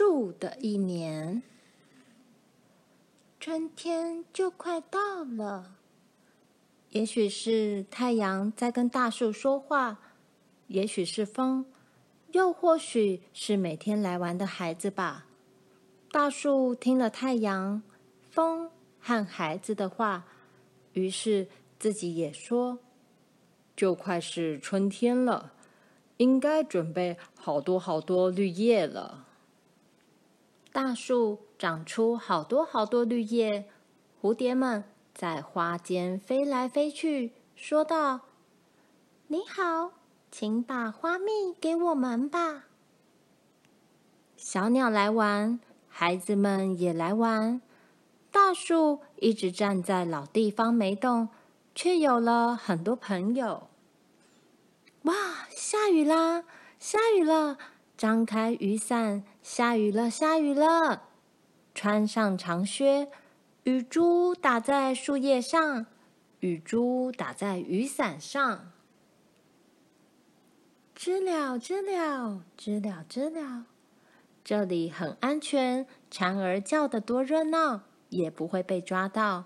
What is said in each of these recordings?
树的一年，春天就快到了。也许是太阳在跟大树说话，也许是风，又或许是每天来玩的孩子吧。大树听了太阳、风和孩子的话，于是自己也说：“就快是春天了，应该准备好多好多绿叶了。”大树长出好多好多绿叶，蝴蝶们在花间飞来飞去，说道：“你好，请把花蜜给我们吧。”小鸟来玩。孩子们也来玩，大树一直站在老地方没动，却有了很多朋友。哇，下雨啦！下雨了！张开雨伞，下雨了！下雨了！穿上长靴，雨珠打在树叶上，雨珠打在雨伞上。知了，知了，知了，知了。这里很安全，蝉儿叫得多热闹，也不会被抓到。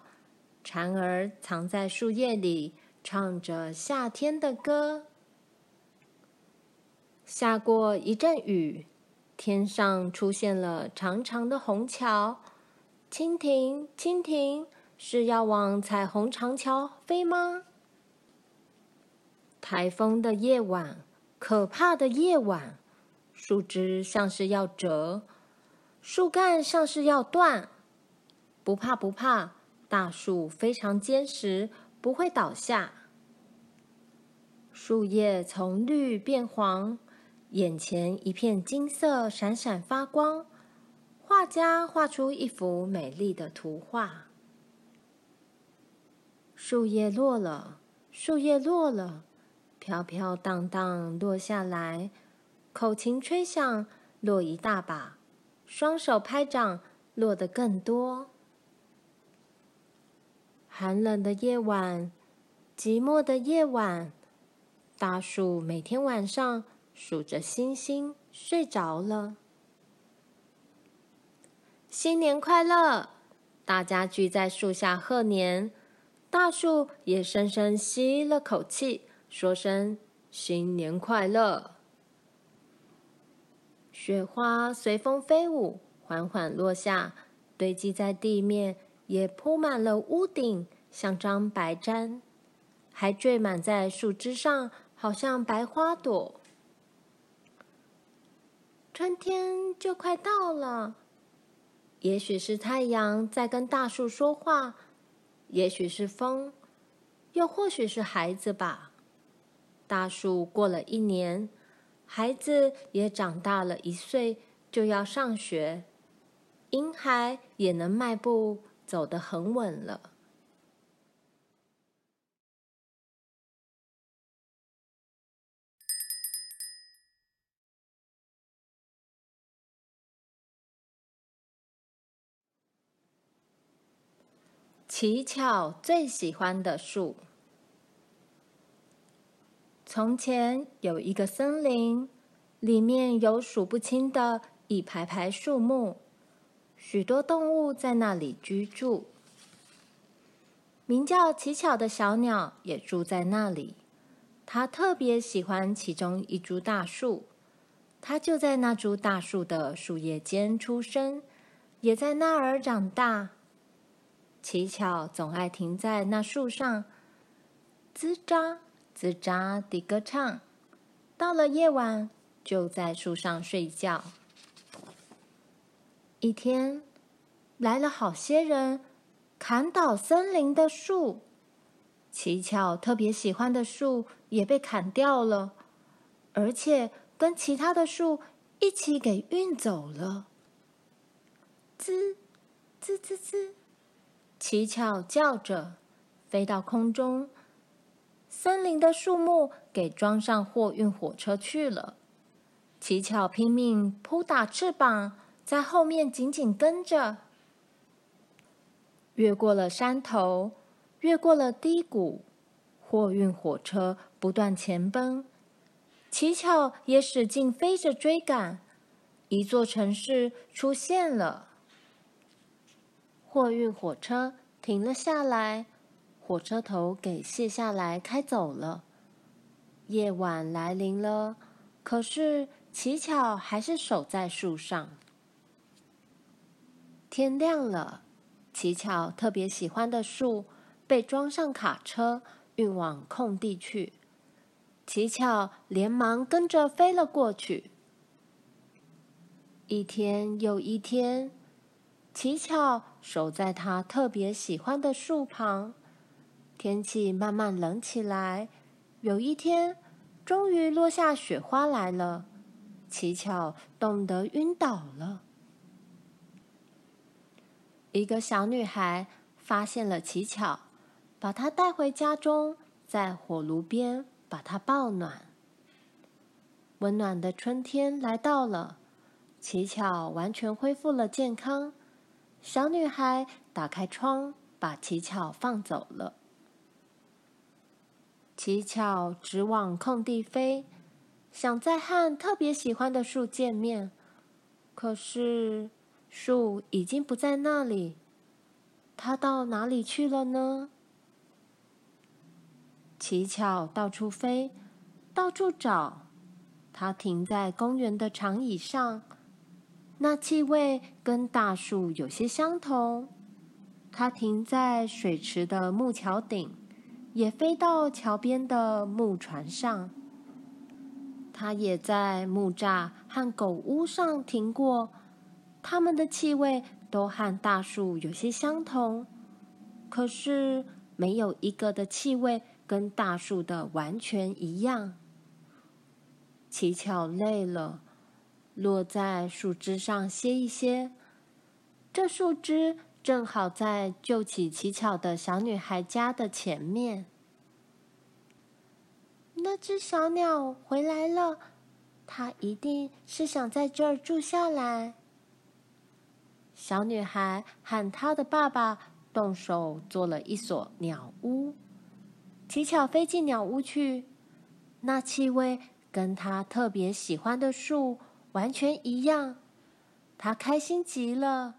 蝉儿藏在树叶里，唱着夏天的歌。下过一阵雨，天上出现了长长的虹桥。蜻蜓，蜻蜓，是要往彩虹长桥飞吗？台风的夜晚，可怕的夜晚。树枝像是要折，树干像是要断。不怕不怕，大树非常坚实，不会倒下。树叶从绿变黄，眼前一片金色，闪闪发光。画家画出一幅美丽的图画。树叶落了，树叶落了，飘飘荡荡落下来。口琴吹响，落一大把；双手拍掌，落得更多。寒冷的夜晚，寂寞的夜晚，大树每天晚上数着星星睡着了。新年快乐！大家聚在树下贺年，大树也深深吸了口气，说声新年快乐。雪花随风飞舞，缓缓落下，堆积在地面，也铺满了屋顶，像张白毡，还缀满在树枝上，好像白花朵。春天就快到了，也许是太阳在跟大树说话，也许是风，又或许是孩子吧。大树过了一年。孩子也长大了一岁，就要上学。婴孩也能迈步走得很稳了。奇巧最喜欢的树。从前有一个森林，里面有数不清的一排排树木，许多动物在那里居住。名叫奇巧的小鸟也住在那里。它特别喜欢其中一株大树，它就在那株大树的树叶间出生，也在那儿长大。乞巧总爱停在那树上，吱喳。吱喳地歌唱，到了夜晚就在树上睡觉。一天，来了好些人，砍倒森林的树，乞巧特别喜欢的树也被砍掉了，而且跟其他的树一起给运走了。吱，吱吱吱，奇巧叫着，飞到空中。森林的树木给装上货运火车去了，奇巧拼命扑打翅膀，在后面紧紧跟着。越过了山头，越过了低谷，货运火车不断前奔，奇巧也使劲飞着追赶。一座城市出现了。货运火车停了下来，火车头给卸下来开走了。夜晚来临了，可是奇巧还是守在树上。天亮了，奇巧特别喜欢的树被装上卡车，运往空地去。奇巧连忙跟着飞了过去。一天又一天，奇巧守在他特别喜欢的树旁。天气慢慢冷起来，有一天，终于落下雪花来了。奇巧冻得晕倒了。一个小女孩发现了奇巧，把她带回家中，在火炉边把她抱暖。温暖的春天来到了。奇巧完全恢复了健康，小女孩打开窗，把奇巧放走了。奇巧直往空地飞，想再和特别喜欢的树见面，可是树已经不在那里，它到哪里去了呢？奇巧到处飞，到处找，它停在公园的长椅上。那气味跟大树有些相同。它停在水池的木桥顶，也飞到桥边的木船上。它也在木栅和狗屋上停过，它们的气味都和大树有些相同。可是没有一个的气味跟大树的完全一样。乞巧累了。落在树枝上歇一歇，这树枝正好在救起乞巧的小女孩家的前面。那只小鸟回来了，它一定是想在这儿住下来。小女孩喊她的爸爸动手做了一所鸟屋。乞巧飞进鸟屋去，那气味跟她特别喜欢的树。完全一样，他开心极了。